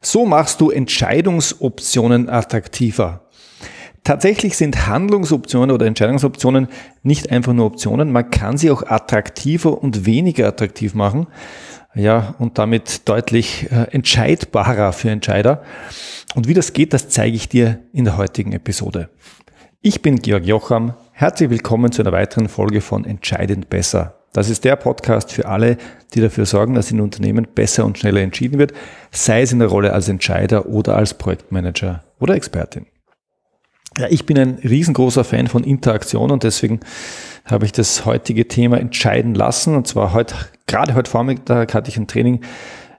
So machst du Entscheidungsoptionen attraktiver. Tatsächlich sind Handlungsoptionen oder Entscheidungsoptionen nicht einfach nur Optionen, man kann sie auch attraktiver und weniger attraktiv machen. Ja, und damit deutlich äh, entscheidbarer für Entscheider. Und wie das geht, das zeige ich dir in der heutigen Episode. Ich bin Georg Jocham. Herzlich willkommen zu einer weiteren Folge von Entscheidend besser. Das ist der Podcast für alle, die dafür sorgen, dass in Unternehmen besser und schneller entschieden wird, sei es in der Rolle als Entscheider oder als Projektmanager oder Expertin. Ja, ich bin ein riesengroßer Fan von Interaktion und deswegen habe ich das heutige Thema entscheiden lassen. Und zwar heute, gerade heute Vormittag hatte ich ein Training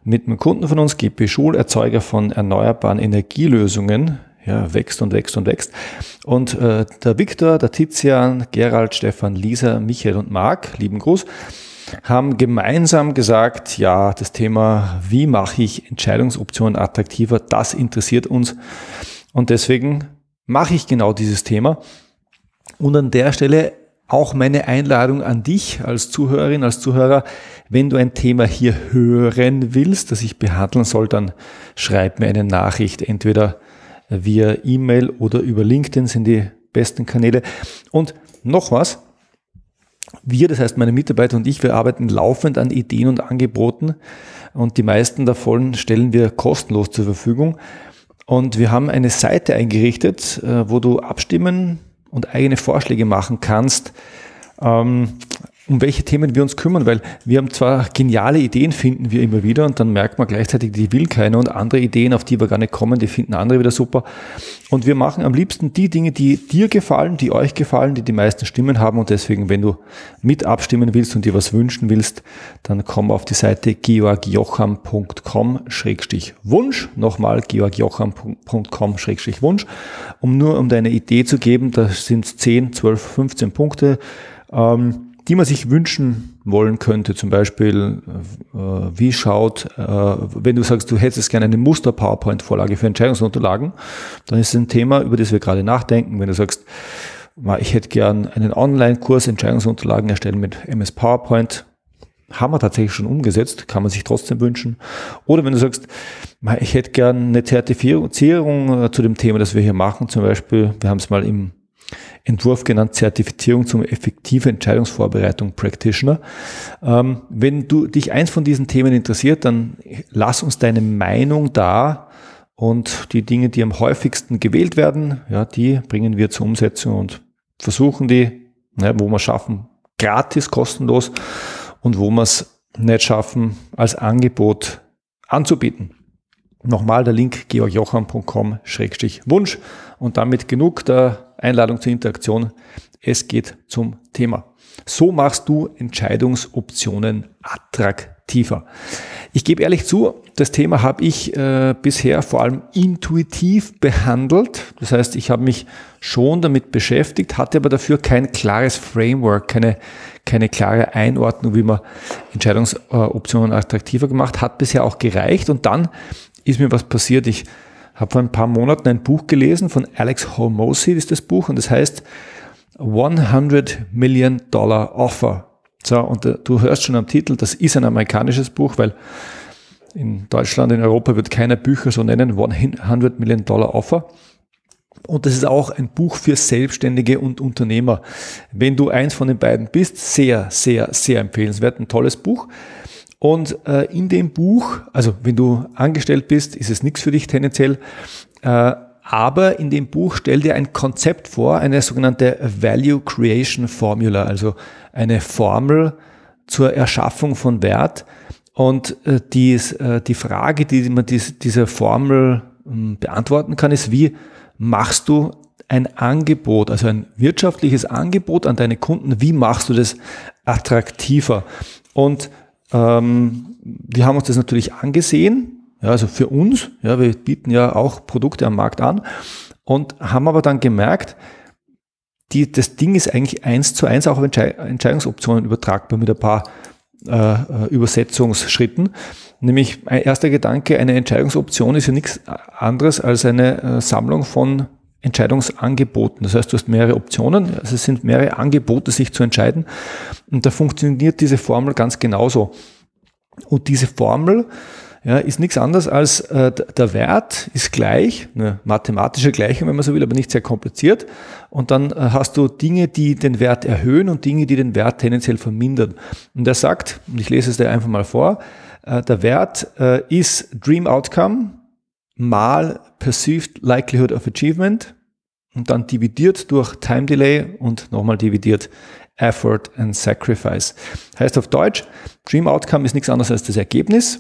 mit einem Kunden von uns, GP Schul, Erzeuger von erneuerbaren Energielösungen, ja, wächst und wächst und wächst. Und äh, der Viktor, der Tizian, Gerald, Stefan, Lisa, Michael und Marc, lieben Gruß, haben gemeinsam gesagt, ja, das Thema, wie mache ich Entscheidungsoptionen attraktiver, das interessiert uns. Und deswegen mache ich genau dieses Thema. Und an der Stelle auch meine Einladung an dich als Zuhörerin, als Zuhörer, wenn du ein Thema hier hören willst, das ich behandeln soll, dann schreib mir eine Nachricht, entweder via E-Mail oder über LinkedIn sind die besten Kanäle. Und noch was, wir, das heißt meine Mitarbeiter und ich, wir arbeiten laufend an Ideen und Angeboten und die meisten davon stellen wir kostenlos zur Verfügung. Und wir haben eine Seite eingerichtet, äh, wo du abstimmen und eigene Vorschläge machen kannst, ähm, um welche Themen wir uns kümmern, weil wir haben zwar geniale Ideen, finden wir immer wieder und dann merkt man gleichzeitig, die will keiner und andere Ideen, auf die wir gar nicht kommen, die finden andere wieder super. Und wir machen am liebsten die Dinge, die dir gefallen, die euch gefallen, die die meisten Stimmen haben und deswegen, wenn du mit abstimmen willst und dir was wünschen willst, dann komm auf die Seite georgjocham.com-wunsch, nochmal georgjocham.com-wunsch, um nur um deine Idee zu geben, da sind 10, 12, 15 Punkte, ähm, die man sich wünschen wollen könnte. Zum Beispiel, äh, wie schaut, äh, wenn du sagst, du hättest gerne eine Muster-PowerPoint-Vorlage für Entscheidungsunterlagen, dann ist es ein Thema, über das wir gerade nachdenken. Wenn du sagst, ich hätte gern einen Online-Kurs Entscheidungsunterlagen erstellen mit MS PowerPoint, haben wir tatsächlich schon umgesetzt, kann man sich trotzdem wünschen. Oder wenn du sagst, ich hätte gern eine Zertifizierung äh, zu dem Thema, das wir hier machen, zum Beispiel, wir haben es mal im Entwurf genannt Zertifizierung zum effektive Entscheidungsvorbereitung Practitioner. Ähm, wenn du dich eins von diesen Themen interessiert, dann lass uns deine Meinung da und die Dinge, die am häufigsten gewählt werden, ja, die bringen wir zur Umsetzung und versuchen die, ja, wo wir schaffen, gratis, kostenlos und wo wir es nicht schaffen, als Angebot anzubieten. Nochmal der Link georgjocham.com-wunsch und damit genug der Einladung zur Interaktion. Es geht zum Thema. So machst du Entscheidungsoptionen attraktiver. Ich gebe ehrlich zu, das Thema habe ich äh, bisher vor allem intuitiv behandelt. Das heißt, ich habe mich schon damit beschäftigt, hatte aber dafür kein klares Framework, keine, keine klare Einordnung, wie man Entscheidungsoptionen attraktiver gemacht hat. Bisher auch gereicht. Und dann ist mir was passiert. Ich habe vor ein paar Monaten ein Buch gelesen von Alex Hormozy, ist das Buch, und das heißt 100 Million Dollar Offer. So, und äh, du hörst schon am Titel, das ist ein amerikanisches Buch, weil in Deutschland, in Europa wird keiner Bücher so nennen, 100 Million Dollar Offer. Und das ist auch ein Buch für Selbstständige und Unternehmer. Wenn du eins von den beiden bist, sehr, sehr, sehr empfehlenswert, ein tolles Buch. Und äh, in dem Buch, also wenn du angestellt bist, ist es nichts für dich tendenziell, äh, aber in dem Buch stellt er ein Konzept vor, eine sogenannte Value Creation Formula, also eine Formel zur Erschaffung von Wert. Und äh, die, äh, die Frage, die man dies, dieser Formel äh, beantworten kann, ist, wie machst du ein Angebot, also ein wirtschaftliches Angebot an deine Kunden, wie machst du das attraktiver? Und ähm, wir haben uns das natürlich angesehen, ja, also für uns, ja, wir bieten ja auch Produkte am Markt an und haben aber dann gemerkt, die, das Ding ist eigentlich eins zu eins auch auf Entscheidungsoptionen übertragbar mit ein paar äh, äh, Übersetzungsschritten. Nämlich ein erster Gedanke, eine Entscheidungsoption ist ja nichts anderes als eine äh, Sammlung von Entscheidungsangeboten. Das heißt, du hast mehrere Optionen, also es sind mehrere Angebote, sich zu entscheiden. Und da funktioniert diese Formel ganz genauso. Und diese Formel ja, ist nichts anderes als äh, der Wert ist gleich, eine mathematische Gleichung, wenn man so will, aber nicht sehr kompliziert. Und dann äh, hast du Dinge, die den Wert erhöhen und Dinge, die den Wert tendenziell vermindern. Und er sagt, und ich lese es dir einfach mal vor, äh, der Wert äh, ist Dream Outcome mal Perceived Likelihood of Achievement und dann dividiert durch Time Delay und nochmal dividiert Effort and Sacrifice. Heißt auf Deutsch, Dream Outcome ist nichts anderes als das Ergebnis.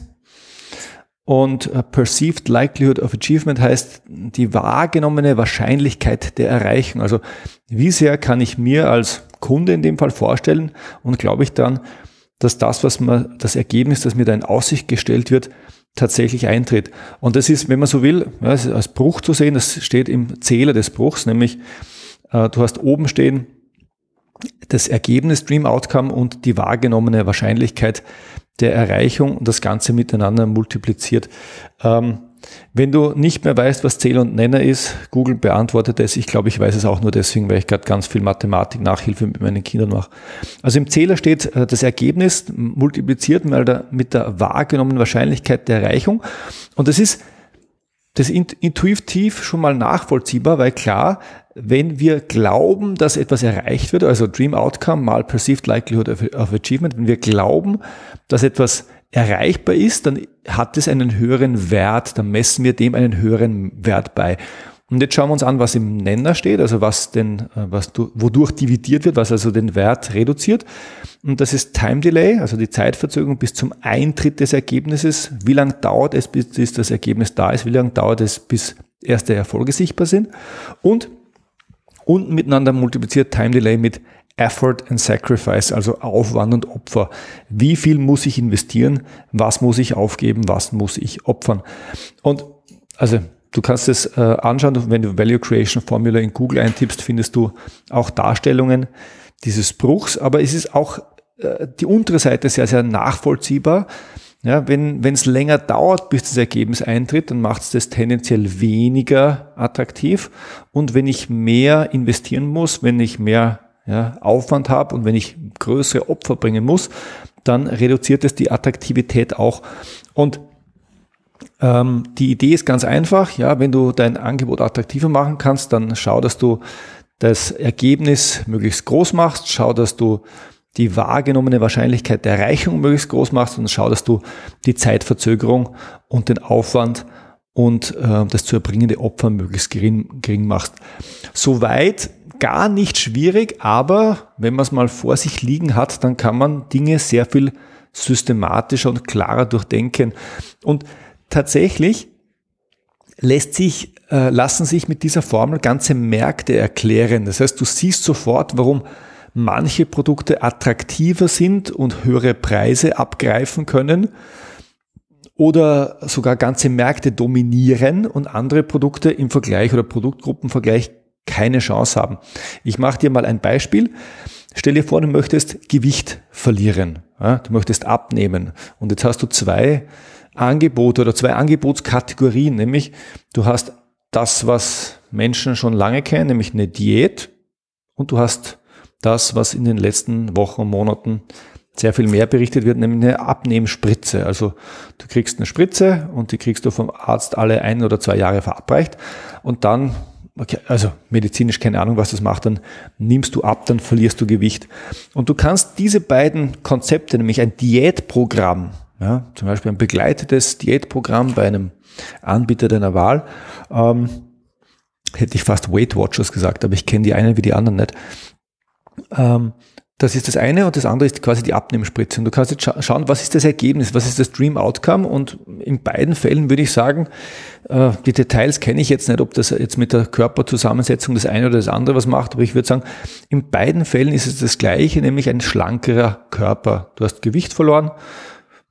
Und Perceived Likelihood of Achievement heißt die wahrgenommene Wahrscheinlichkeit der Erreichung. Also wie sehr kann ich mir als Kunde in dem Fall vorstellen und glaube ich dann, dass das, was man, das Ergebnis, das mir da in Aussicht gestellt wird, tatsächlich eintritt. Und das ist, wenn man so will, als Bruch zu sehen, das steht im Zähler des Bruchs, nämlich äh, du hast oben stehen das Ergebnis Dream Outcome und die wahrgenommene Wahrscheinlichkeit der Erreichung und das Ganze miteinander multipliziert. Ähm, wenn du nicht mehr weißt, was Zähler und Nenner ist, Google beantwortet es. Ich glaube, ich weiß es auch nur deswegen, weil ich gerade ganz viel Mathematik, Nachhilfe mit meinen Kindern mache. Also im Zähler steht äh, das Ergebnis multipliziert mit der wahrgenommenen Wahrscheinlichkeit der Erreichung. Und das ist das intuitiv schon mal nachvollziehbar, weil klar, wenn wir glauben, dass etwas erreicht wird, also Dream Outcome mal Perceived Likelihood of Achievement, wenn wir glauben, dass etwas erreichbar ist, dann hat es einen höheren Wert, dann messen wir dem einen höheren Wert bei. Und jetzt schauen wir uns an, was im Nenner steht, also was denn, äh, was du, wodurch dividiert wird, was also den Wert reduziert. Und das ist Time Delay, also die Zeitverzögerung bis zum Eintritt des Ergebnisses. Wie lange dauert es, bis das Ergebnis da ist? Wie lange dauert es, bis erste Erfolge sichtbar sind? Und unten miteinander multipliziert Time Delay mit Effort and Sacrifice, also Aufwand und Opfer. Wie viel muss ich investieren? Was muss ich aufgeben? Was muss ich opfern? Und also du kannst es äh, anschauen, wenn du Value Creation Formula in Google eintippst, findest du auch Darstellungen dieses Bruchs, aber es ist auch äh, die untere Seite sehr, sehr nachvollziehbar. Ja, wenn es länger dauert, bis das Ergebnis eintritt, dann macht es das tendenziell weniger attraktiv. Und wenn ich mehr investieren muss, wenn ich mehr ja, Aufwand habe und wenn ich größere Opfer bringen muss, dann reduziert es die Attraktivität auch. Und ähm, die Idee ist ganz einfach, ja, wenn du dein Angebot attraktiver machen kannst, dann schau, dass du das Ergebnis möglichst groß machst, schau, dass du die wahrgenommene Wahrscheinlichkeit der Erreichung möglichst groß machst und schau, dass du die Zeitverzögerung und den Aufwand und äh, das zu erbringende Opfer möglichst gering, gering machst. Soweit gar nicht schwierig, aber wenn man es mal vor sich liegen hat, dann kann man Dinge sehr viel systematischer und klarer durchdenken. Und tatsächlich lässt sich, äh, lassen sich mit dieser Formel ganze Märkte erklären. Das heißt, du siehst sofort, warum manche Produkte attraktiver sind und höhere Preise abgreifen können oder sogar ganze Märkte dominieren und andere Produkte im Vergleich oder Produktgruppenvergleich keine Chance haben. Ich mache dir mal ein Beispiel. Stell dir vor, du möchtest Gewicht verlieren. Ja, du möchtest abnehmen. Und jetzt hast du zwei Angebote oder zwei Angebotskategorien, nämlich du hast das, was Menschen schon lange kennen, nämlich eine Diät und du hast das, was in den letzten Wochen und Monaten sehr viel mehr berichtet wird, nämlich eine Abnehmspritze. Also du kriegst eine Spritze und die kriegst du vom Arzt alle ein oder zwei Jahre verabreicht und dann, also medizinisch keine Ahnung, was das macht, dann nimmst du ab, dann verlierst du Gewicht. Und du kannst diese beiden Konzepte, nämlich ein Diätprogramm, ja, zum Beispiel ein begleitetes Diätprogramm bei einem Anbieter deiner Wahl, ähm, hätte ich fast Weight Watchers gesagt, aber ich kenne die einen wie die anderen nicht. Ähm, das ist das eine und das andere ist quasi die Abnehmspritze. Und du kannst jetzt scha schauen, was ist das Ergebnis, was ist das Dream Outcome und in beiden Fällen würde ich sagen, äh, die Details kenne ich jetzt nicht, ob das jetzt mit der Körperzusammensetzung das eine oder das andere was macht, aber ich würde sagen, in beiden Fällen ist es das gleiche, nämlich ein schlankerer Körper. Du hast Gewicht verloren,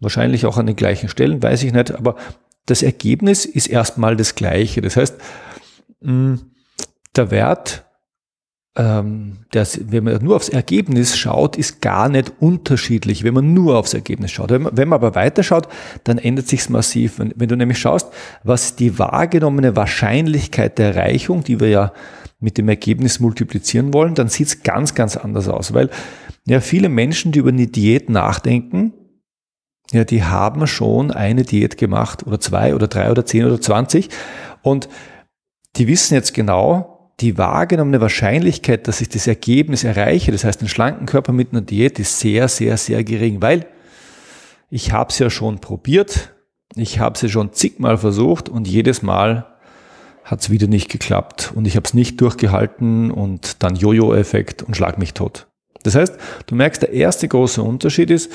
wahrscheinlich auch an den gleichen Stellen, weiß ich nicht, aber das Ergebnis ist erstmal das gleiche. Das heißt, der Wert das, wenn man nur aufs Ergebnis schaut, ist gar nicht unterschiedlich, wenn man nur aufs Ergebnis schaut. Wenn man, wenn man aber weiterschaut, dann ändert sich's massiv. Wenn, wenn du nämlich schaust, was die wahrgenommene Wahrscheinlichkeit der Erreichung, die wir ja mit dem Ergebnis multiplizieren wollen, dann sieht's ganz, ganz anders aus. Weil ja viele Menschen, die über eine Diät nachdenken, ja, die haben schon eine Diät gemacht oder zwei oder drei oder zehn oder zwanzig und die wissen jetzt genau, die wahrgenommene Wahrscheinlichkeit, dass ich das Ergebnis erreiche, das heißt einen schlanken Körper mit einer Diät, ist sehr, sehr, sehr gering, weil ich habe es ja schon probiert, ich habe es ja schon zigmal versucht und jedes Mal hat es wieder nicht geklappt und ich habe es nicht durchgehalten und dann Jojo-Effekt und schlag mich tot. Das heißt, du merkst, der erste große Unterschied ist,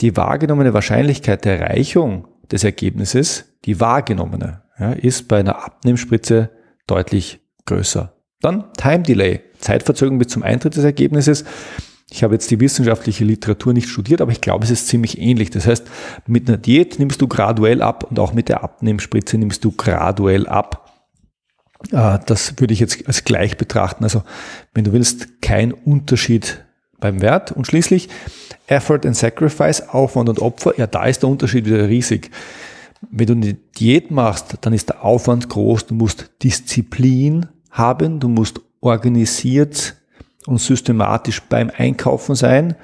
die wahrgenommene Wahrscheinlichkeit der Erreichung des Ergebnisses, die wahrgenommene, ja, ist bei einer Abnehmspritze deutlich größer. Dann Time Delay, Zeitverzögerung bis zum Eintritt des Ergebnisses. Ich habe jetzt die wissenschaftliche Literatur nicht studiert, aber ich glaube, es ist ziemlich ähnlich. Das heißt, mit einer Diät nimmst du graduell ab und auch mit der Abnehmspritze nimmst du graduell ab. Äh, das würde ich jetzt als gleich betrachten. Also, wenn du willst, kein Unterschied beim Wert. Und schließlich Effort and Sacrifice, Aufwand und Opfer. Ja, da ist der Unterschied wieder riesig. Wenn du eine Diät machst, dann ist der Aufwand groß. Du musst Disziplin haben, du musst organisiert und systematisch beim Einkaufen sein.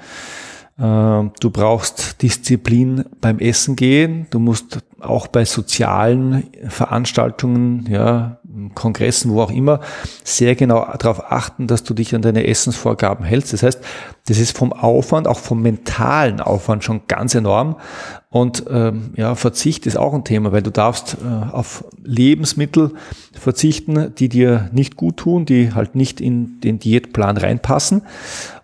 Ähm, du brauchst Disziplin beim Essen gehen. Du musst auch bei sozialen Veranstaltungen, ja, Kongressen, wo auch immer, sehr genau darauf achten, dass du dich an deine Essensvorgaben hältst. Das heißt, das ist vom Aufwand, auch vom mentalen Aufwand schon ganz enorm. Und ähm, ja, Verzicht ist auch ein Thema, weil du darfst äh, auf Lebensmittel verzichten, die dir nicht gut tun, die halt nicht in den Diätplan reinpassen.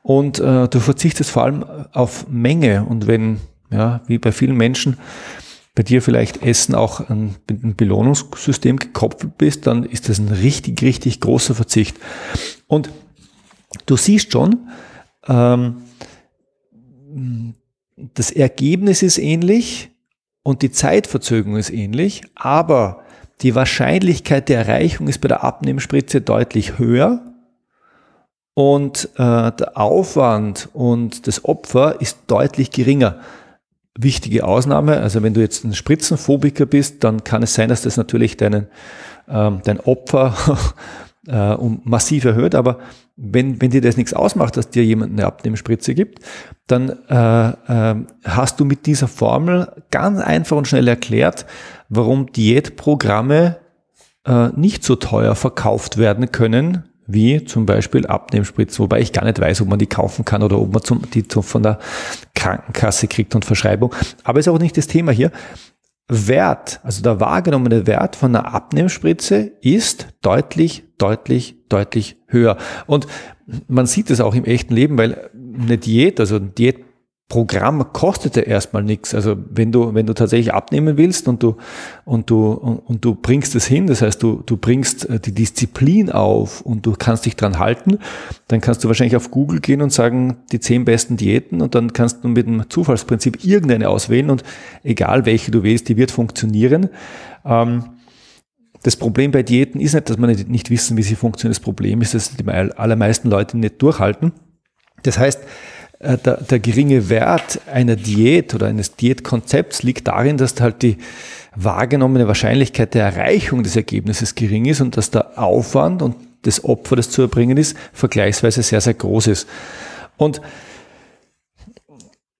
Und äh, du verzichtest vor allem auf Menge. Und wenn, ja, wie bei vielen Menschen, bei dir vielleicht Essen auch an ein Belohnungssystem gekoppelt bist, dann ist das ein richtig, richtig großer Verzicht. Und du siehst schon, ähm, das Ergebnis ist ähnlich und die Zeitverzögerung ist ähnlich, aber die Wahrscheinlichkeit der Erreichung ist bei der Abnehmspritze deutlich höher und äh, der Aufwand und das Opfer ist deutlich geringer. Wichtige Ausnahme, also wenn du jetzt ein Spritzenphobiker bist, dann kann es sein, dass das natürlich deinen, ähm, dein Opfer äh, um massiv erhöht, aber wenn, wenn dir das nichts ausmacht, dass dir jemand eine Abnehmspritze gibt, dann äh, äh, hast du mit dieser Formel ganz einfach und schnell erklärt, warum Diätprogramme äh, nicht so teuer verkauft werden können, wie zum Beispiel Abnehmspritzen, wobei ich gar nicht weiß, ob man die kaufen kann oder ob man zum, die zum, von der Krankenkasse kriegt und Verschreibung. Aber ist auch nicht das Thema hier. Wert, also der wahrgenommene Wert von einer Abnehmspritze ist deutlich, deutlich, deutlich höher. Und man sieht es auch im echten Leben, weil eine Diät, also ein Diätprogramm kostete erstmal nichts. Also wenn du, wenn du tatsächlich abnehmen willst und du, und du, und, du bringst es hin, das heißt, du, du bringst äh, die Disziplin auf und du kannst dich dran halten, dann kannst du wahrscheinlich auf Google gehen und sagen, die zehn besten Diäten und dann kannst du mit dem Zufallsprinzip irgendeine auswählen und egal welche du wählst, die wird funktionieren. Ähm, das Problem bei Diäten ist nicht, dass man nicht wissen, wie sie funktionieren. Das Problem ist, dass die allermeisten Leute nicht durchhalten. Das heißt, der, der geringe Wert einer Diät oder eines Diätkonzepts liegt darin, dass halt die wahrgenommene Wahrscheinlichkeit der Erreichung des Ergebnisses gering ist und dass der Aufwand und das Opfer, das zu erbringen ist, vergleichsweise sehr, sehr groß ist. Und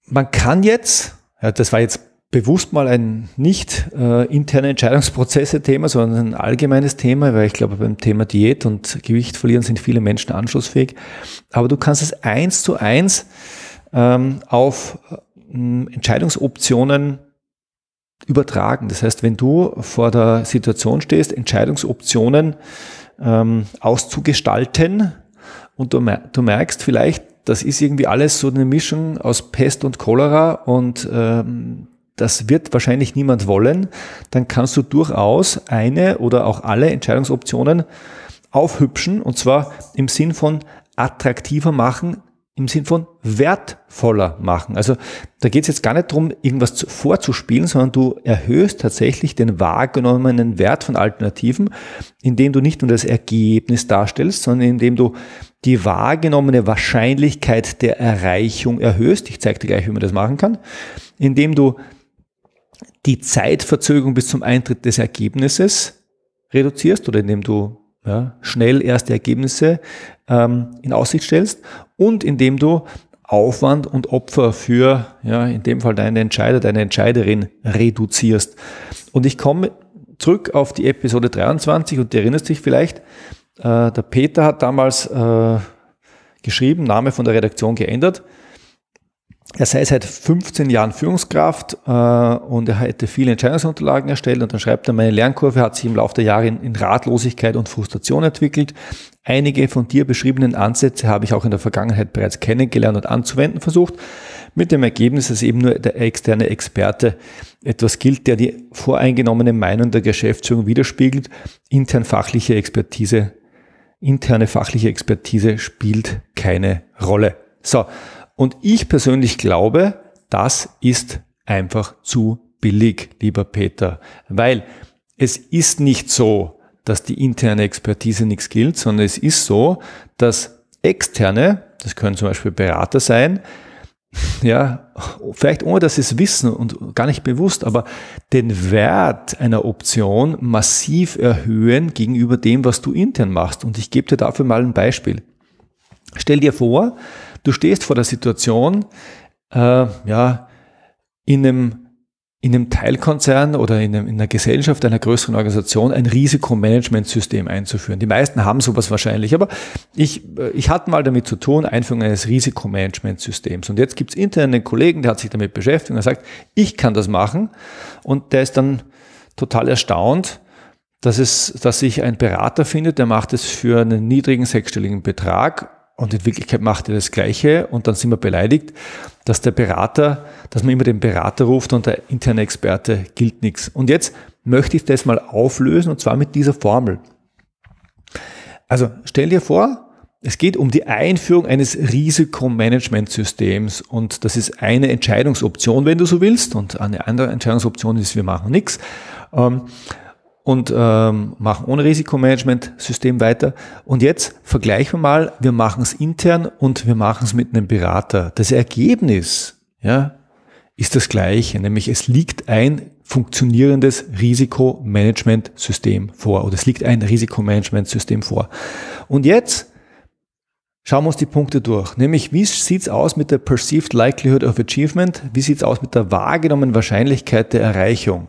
man kann jetzt, ja, das war jetzt bewusst mal ein nicht äh, interne Entscheidungsprozesse-Thema, sondern ein allgemeines Thema, weil ich glaube, beim Thema Diät und Gewicht verlieren sind viele Menschen anschlussfähig. Aber du kannst es eins zu eins ähm, auf äh, Entscheidungsoptionen übertragen. Das heißt, wenn du vor der Situation stehst, Entscheidungsoptionen ähm, auszugestalten und du, du merkst vielleicht, das ist irgendwie alles so eine Mischung aus Pest und Cholera und ähm, das wird wahrscheinlich niemand wollen, dann kannst du durchaus eine oder auch alle Entscheidungsoptionen aufhübschen und zwar im Sinn von attraktiver machen, im Sinn von wertvoller machen. Also da geht es jetzt gar nicht darum, irgendwas vorzuspielen, sondern du erhöhst tatsächlich den wahrgenommenen Wert von Alternativen, indem du nicht nur das Ergebnis darstellst, sondern indem du die wahrgenommene Wahrscheinlichkeit der Erreichung erhöhst. Ich zeige dir gleich, wie man das machen kann. Indem du die Zeitverzögerung bis zum Eintritt des Ergebnisses reduzierst oder indem du ja, schnell erste Ergebnisse ähm, in Aussicht stellst und indem du Aufwand und Opfer für, ja, in dem Fall deine Entscheider, deine Entscheiderin reduzierst. Und ich komme zurück auf die Episode 23 und du erinnerst dich vielleicht, äh, der Peter hat damals äh, geschrieben, Name von der Redaktion geändert. Er sei seit 15 Jahren Führungskraft äh, und er hätte viele Entscheidungsunterlagen erstellt und dann schreibt er, meine Lernkurve hat sich im Laufe der Jahre in, in Ratlosigkeit und Frustration entwickelt. Einige von dir beschriebenen Ansätze habe ich auch in der Vergangenheit bereits kennengelernt und anzuwenden versucht, mit dem Ergebnis, dass eben nur der externe Experte etwas gilt, der die voreingenommene Meinung der Geschäftsführung widerspiegelt, intern fachliche Expertise interne fachliche Expertise spielt keine Rolle. So, und ich persönlich glaube, das ist einfach zu billig, lieber Peter, weil es ist nicht so, dass die interne Expertise nichts gilt, sondern es ist so, dass externe, das können zum Beispiel Berater sein, ja, vielleicht ohne dass sie es wissen und gar nicht bewusst, aber den Wert einer Option massiv erhöhen gegenüber dem, was du intern machst. Und ich gebe dir dafür mal ein Beispiel. Stell dir vor, du stehst vor der Situation, äh, ja, in einem in einem Teilkonzern oder in, einem, in einer Gesellschaft einer größeren Organisation ein Risikomanagementsystem einzuführen. Die meisten haben sowas wahrscheinlich, aber ich, äh, ich hatte mal damit zu tun, Einführung eines Risikomanagementsystems. Und jetzt gibt es intern einen Kollegen, der hat sich damit beschäftigt und er sagt, ich kann das machen. Und der ist dann total erstaunt, dass, es, dass sich ein Berater findet, der macht es für einen niedrigen sechsstelligen Betrag und in Wirklichkeit macht er das Gleiche und dann sind wir beleidigt, dass der Berater, dass man immer den Berater ruft und der interne Experte gilt nichts. Und jetzt möchte ich das mal auflösen und zwar mit dieser Formel. Also stell dir vor, es geht um die Einführung eines Risikomanagementsystems und das ist eine Entscheidungsoption, wenn du so willst und eine andere Entscheidungsoption ist, wir machen nichts. Ähm, und ähm, machen ohne Risikomanagement-System weiter. Und jetzt vergleichen wir mal, wir machen es intern und wir machen es mit einem Berater. Das Ergebnis ja, ist das gleiche, nämlich es liegt ein funktionierendes Risikomanagement-System vor oder es liegt ein Risikomanagement-System vor. Und jetzt schauen wir uns die Punkte durch, nämlich wie sieht's aus mit der Perceived Likelihood of Achievement, wie sieht's aus mit der wahrgenommenen Wahrscheinlichkeit der Erreichung.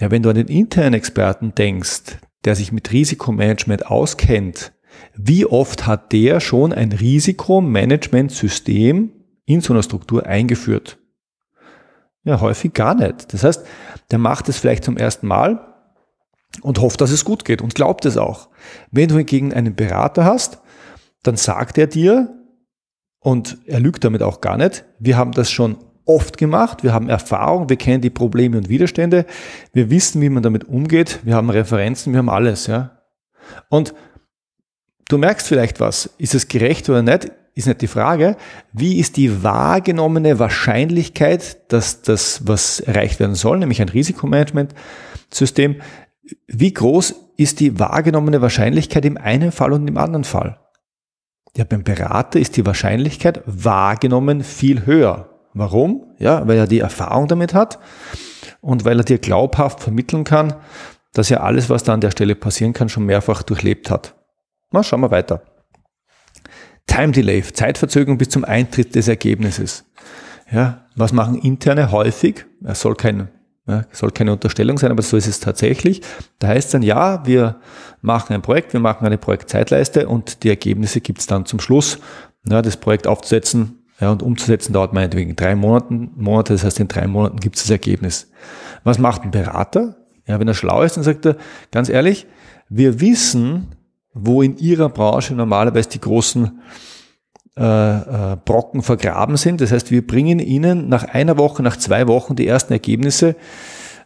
Ja, wenn du an den internen Experten denkst, der sich mit Risikomanagement auskennt, wie oft hat der schon ein Risikomanagementsystem in so einer Struktur eingeführt? Ja, häufig gar nicht. Das heißt, der macht es vielleicht zum ersten Mal und hofft, dass es gut geht und glaubt es auch. Wenn du hingegen einen Berater hast, dann sagt er dir, und er lügt damit auch gar nicht, wir haben das schon oft gemacht, wir haben Erfahrung, wir kennen die Probleme und Widerstände, wir wissen, wie man damit umgeht, wir haben Referenzen, wir haben alles, ja. Und du merkst vielleicht was, ist es gerecht oder nicht, ist nicht die Frage. Wie ist die wahrgenommene Wahrscheinlichkeit, dass das, was erreicht werden soll, nämlich ein Risikomanagementsystem, wie groß ist die wahrgenommene Wahrscheinlichkeit im einen Fall und im anderen Fall? Ja, beim Berater ist die Wahrscheinlichkeit wahrgenommen viel höher. Warum? Ja, weil er die Erfahrung damit hat und weil er dir glaubhaft vermitteln kann, dass er alles, was da an der Stelle passieren kann, schon mehrfach durchlebt hat. Na, schauen wir weiter. Time Delay, Zeitverzögerung bis zum Eintritt des Ergebnisses. Ja, was machen interne häufig? Es soll kein ja, soll keine Unterstellung sein, aber so ist es tatsächlich. Da heißt es dann, ja, wir machen ein Projekt, wir machen eine Projektzeitleiste und die Ergebnisse gibt es dann zum Schluss. Ja, das Projekt aufzusetzen, ja, und umzusetzen dauert meinetwegen drei Monaten, Monate, das heißt in drei Monaten gibt es das Ergebnis. Was macht ein Berater? Ja, wenn er schlau ist, dann sagt er, ganz ehrlich, wir wissen, wo in Ihrer Branche normalerweise die großen äh, äh, Brocken vergraben sind. Das heißt, wir bringen Ihnen nach einer Woche, nach zwei Wochen die ersten Ergebnisse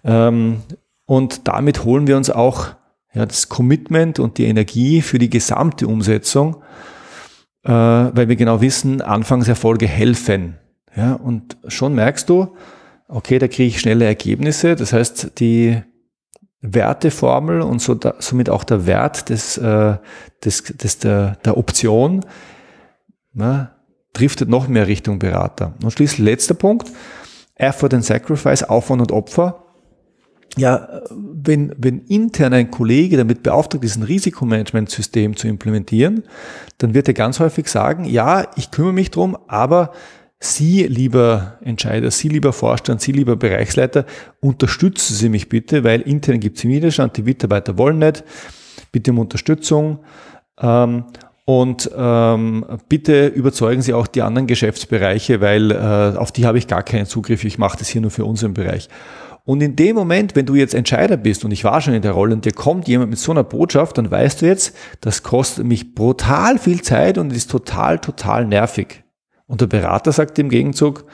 ähm, und damit holen wir uns auch ja, das Commitment und die Energie für die gesamte Umsetzung äh, weil wir genau wissen, Anfangserfolge helfen. Ja, und schon merkst du, okay, da kriege ich schnelle Ergebnisse. Das heißt, die Werteformel und so da, somit auch der Wert des, äh, des, des der, der Option na, driftet noch mehr Richtung Berater. Und schließlich letzter Punkt, Effort and Sacrifice, Aufwand und Opfer. Ja, wenn, wenn intern ein Kollege damit beauftragt ist, ein Risikomanagementsystem zu implementieren, dann wird er ganz häufig sagen, ja, ich kümmere mich drum, aber Sie, lieber Entscheider, Sie, lieber Vorstand, Sie, lieber Bereichsleiter, unterstützen Sie mich bitte, weil intern gibt es Widerstand, die Mitarbeiter wollen nicht. Bitte um Unterstützung. Ähm, und ähm, bitte überzeugen Sie auch die anderen Geschäftsbereiche, weil äh, auf die habe ich gar keinen Zugriff. Ich mache das hier nur für unseren Bereich. Und in dem Moment, wenn du jetzt Entscheider bist, und ich war schon in der Rolle, und dir kommt jemand mit so einer Botschaft, dann weißt du jetzt, das kostet mich brutal viel Zeit und ist total, total nervig. Und der Berater sagt im Gegenzug,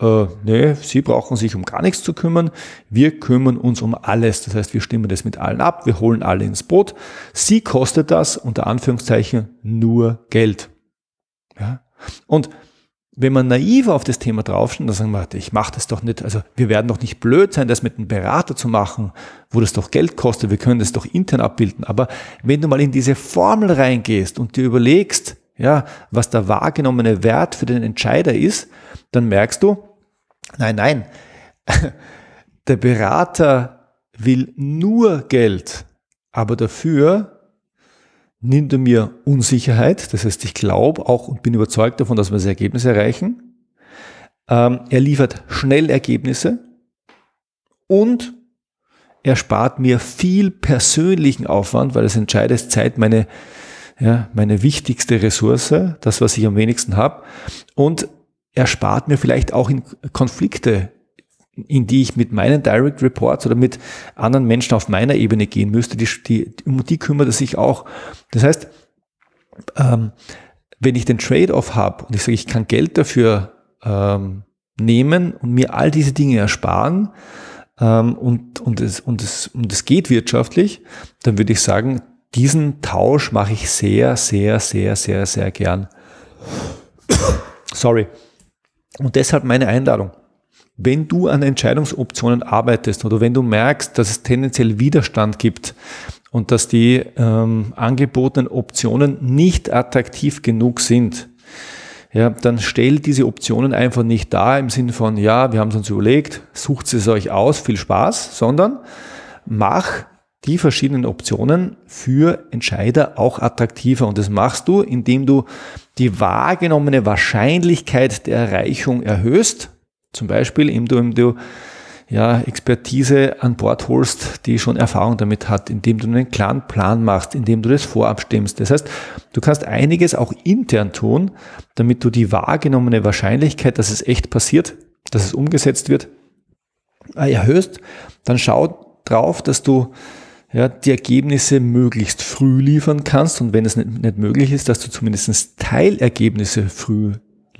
äh, nee, Sie brauchen sich um gar nichts zu kümmern. Wir kümmern uns um alles. Das heißt, wir stimmen das mit allen ab, wir holen alle ins Boot. Sie kostet das unter Anführungszeichen nur Geld. Ja? Und wenn man naiv auf das Thema draufschaut, dann sagen wir, ich mache das doch nicht, also wir werden doch nicht blöd sein, das mit einem Berater zu machen, wo das doch Geld kostet, wir können das doch intern abbilden. Aber wenn du mal in diese Formel reingehst und dir überlegst, ja, was der wahrgenommene Wert für den Entscheider ist, dann merkst du, nein, nein, der Berater will nur Geld, aber dafür nimmt er mir Unsicherheit, das heißt, ich glaube auch und bin überzeugt davon, dass wir das Ergebnis erreichen. Ähm, er liefert schnell Ergebnisse und er spart mir viel persönlichen Aufwand, weil das Entscheidende ist Zeit, meine, ja, meine wichtigste Ressource, das, was ich am wenigsten habe. Und er spart mir vielleicht auch in Konflikte in die ich mit meinen Direct Reports oder mit anderen Menschen auf meiner Ebene gehen müsste, die, die, um die kümmert er sich auch. Das heißt, ähm, wenn ich den Trade-off habe und ich sage, ich kann Geld dafür ähm, nehmen und mir all diese Dinge ersparen ähm, und, und, es, und, es, und es geht wirtschaftlich, dann würde ich sagen, diesen Tausch mache ich sehr, sehr, sehr, sehr, sehr gern. Sorry. Und deshalb meine Einladung wenn du an Entscheidungsoptionen arbeitest oder wenn du merkst, dass es tendenziell Widerstand gibt und dass die ähm, angebotenen Optionen nicht attraktiv genug sind, ja, dann stellt diese Optionen einfach nicht dar im Sinne von, ja, wir haben es uns überlegt, sucht es euch aus, viel Spaß, sondern mach die verschiedenen Optionen für Entscheider auch attraktiver. Und das machst du, indem du die wahrgenommene Wahrscheinlichkeit der Erreichung erhöhst zum Beispiel, indem du ja, Expertise an Bord holst, die schon Erfahrung damit hat, indem du einen klaren Plan machst, indem du das vorab stimmst. Das heißt, du kannst einiges auch intern tun, damit du die wahrgenommene Wahrscheinlichkeit, dass es echt passiert, dass es umgesetzt wird, äh, erhöhst. Dann schau drauf, dass du ja, die Ergebnisse möglichst früh liefern kannst und wenn es nicht, nicht möglich ist, dass du zumindest Teilergebnisse früh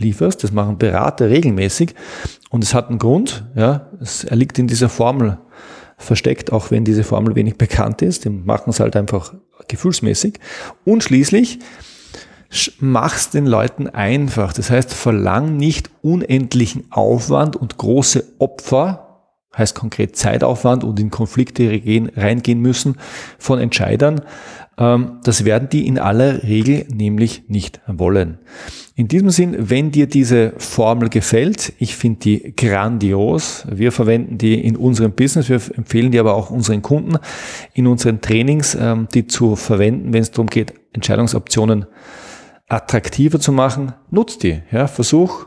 lieferst. Das machen Berater regelmäßig und es hat einen Grund. Ja, es liegt in dieser Formel versteckt, auch wenn diese Formel wenig bekannt ist. Die machen es halt einfach gefühlsmäßig. Und schließlich mach's den Leuten einfach. Das heißt, verlang nicht unendlichen Aufwand und große Opfer, heißt konkret Zeitaufwand und in Konflikte reingehen müssen von Entscheidern, das werden die in aller Regel nämlich nicht wollen. In diesem Sinn, wenn dir diese Formel gefällt, ich finde die grandios. Wir verwenden die in unserem Business, wir empfehlen die aber auch unseren Kunden in unseren Trainings, ähm, die zu verwenden, wenn es darum geht, Entscheidungsoptionen attraktiver zu machen. Nutzt die. Ja, versuch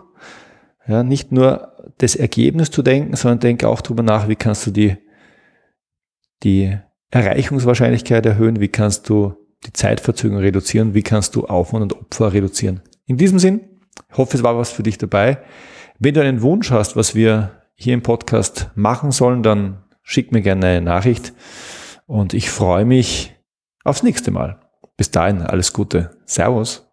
ja, nicht nur das Ergebnis zu denken, sondern denke auch darüber nach, wie kannst du die, die Erreichungswahrscheinlichkeit erhöhen, wie kannst du die Zeitverzögerung reduzieren, wie kannst du Aufwand und Opfer reduzieren. In diesem Sinn, ich hoffe, es war was für dich dabei. Wenn du einen Wunsch hast, was wir hier im Podcast machen sollen, dann schick mir gerne eine Nachricht und ich freue mich aufs nächste Mal. Bis dahin, alles Gute. Servus.